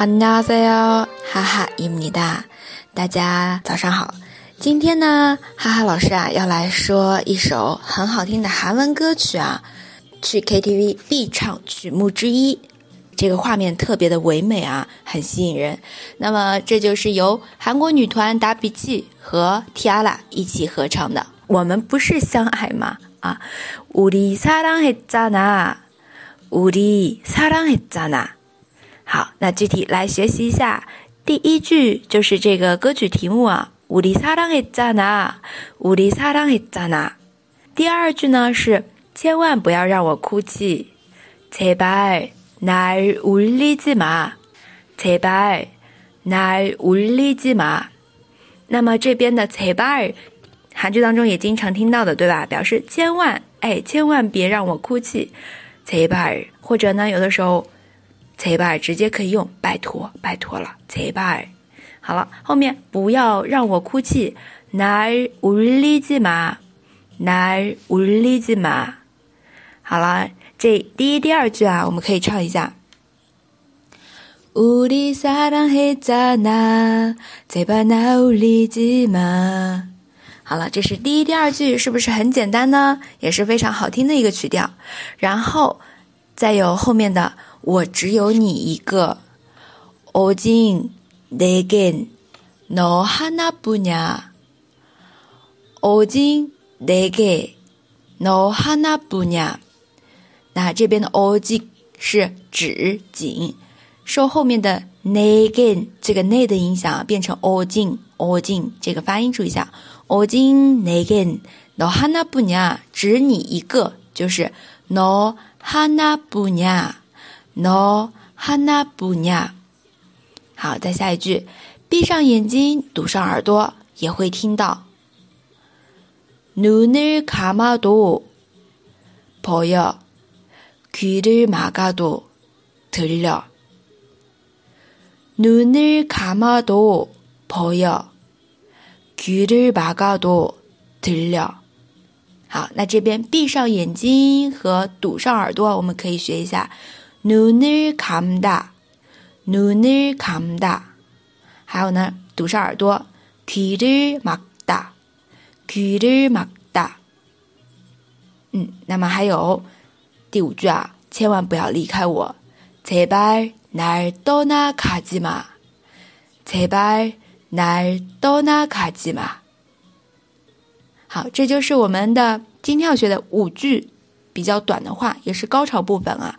안녕하세요哈哈伊米哒，大家早上好。今天呢，哈哈老师啊要来说一首很好听的韩文歌曲啊，去 KTV 必唱曲目之一。这个画面特别的唯美啊，很吸引人。那么这就是由韩国女团达比奇和 Tiara 一起合唱的。我们不是相爱吗？啊，우리사랑했잖 아， 우리사랑했잖 아。 好，那具体来学习一下，第一句就是这个歌曲题目啊，우리사랑했잖 아， 우리사랑했잖 아。 第二句呢是千万不要让我哭泣，제발날울리지 마， 제발날울리지 마。 那么这边的제발韩剧当中也经常听到的，对吧？表示千万，哎，千万别让我哭泣，제발或者呢，有的时候。 切拜直接可以用，拜托，拜托了，切拜。好了，后面不要让我哭泣，날울리지 마， 날울리지 마。 好了，这第一、第二句啊，我们可以唱一下。우리사랑했잖 아， 제발날울리지 마。 好了，这是第一、第二句，是不是很简单呢？也是非常好听的一个曲调。然后再有后面的。 我只有你一个，오직내겐너하나뿐 야。 오직내겐너하나뿐 야。 那这边的오직是指仅，受后面的내겐这个내的影响，变成오직오직这个发音注意一下，오직내겐너하나뿐 야， 指你一个，就是너하나뿐 야。 No hana bu nya，好，再下一句，闭上眼睛，堵上耳朵，也会听到。눈을감아도보여귀를막아도들려눈을감아도보여귀를막아도들 려。 好，那这边闭上眼睛和堵上耳朵，我们可以学一下。 눈을감 다， 눈을감 다， 还有呢，堵上耳朵，귀를막 다， 귀를막 다。 嗯，那么还有第五句啊，千万不要离开我，제발날떠나가지 마， 제발날떠나가지 마。 好，这就是我们的今天要学的五句比较短的话，也是高潮部分啊。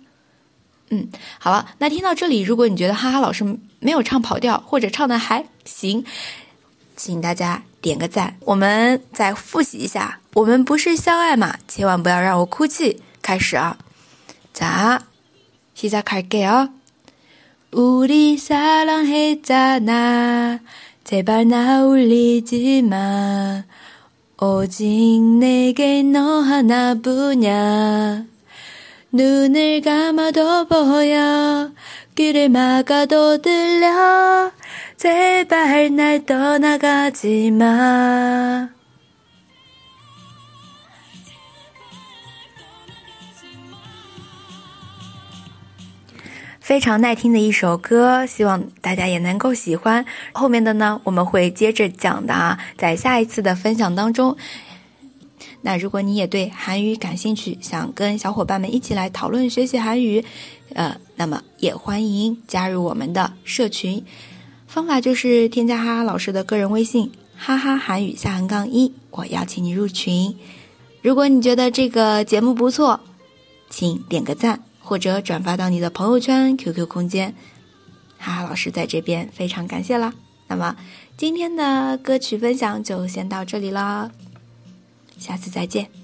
嗯，好了，那听到这里，如果你觉得哈哈老师。没有唱跑调，或者唱的还行，请大家点个赞。我们再复习一下，我们不是相爱嘛，千万不要让我哭泣。开始啊，자시작할게요우리사랑했잖아제발날울리지마오직내게너하나뿐야 눈을감아도보여 귀를막아도들려제발날떠나가지 마。 非常耐听的一首歌，希望大家也能够喜欢。后面的呢，我们会接着讲的啊，在下一次的分享当中。 那如果你也对韩语感兴趣，想跟小伙伴们一起来讨论学习韩语，呃，那么也欢迎加入我们的社群。方法就是添加哈哈老师的个人微信“哈哈韩语下横杠一”，我邀请你入群。如果你觉得这个节目不错，请点个赞或者转发到你的朋友圈、QQ 空间。哈哈老师在这边非常感谢啦。那么今天的歌曲分享就先到这里了。下次再见。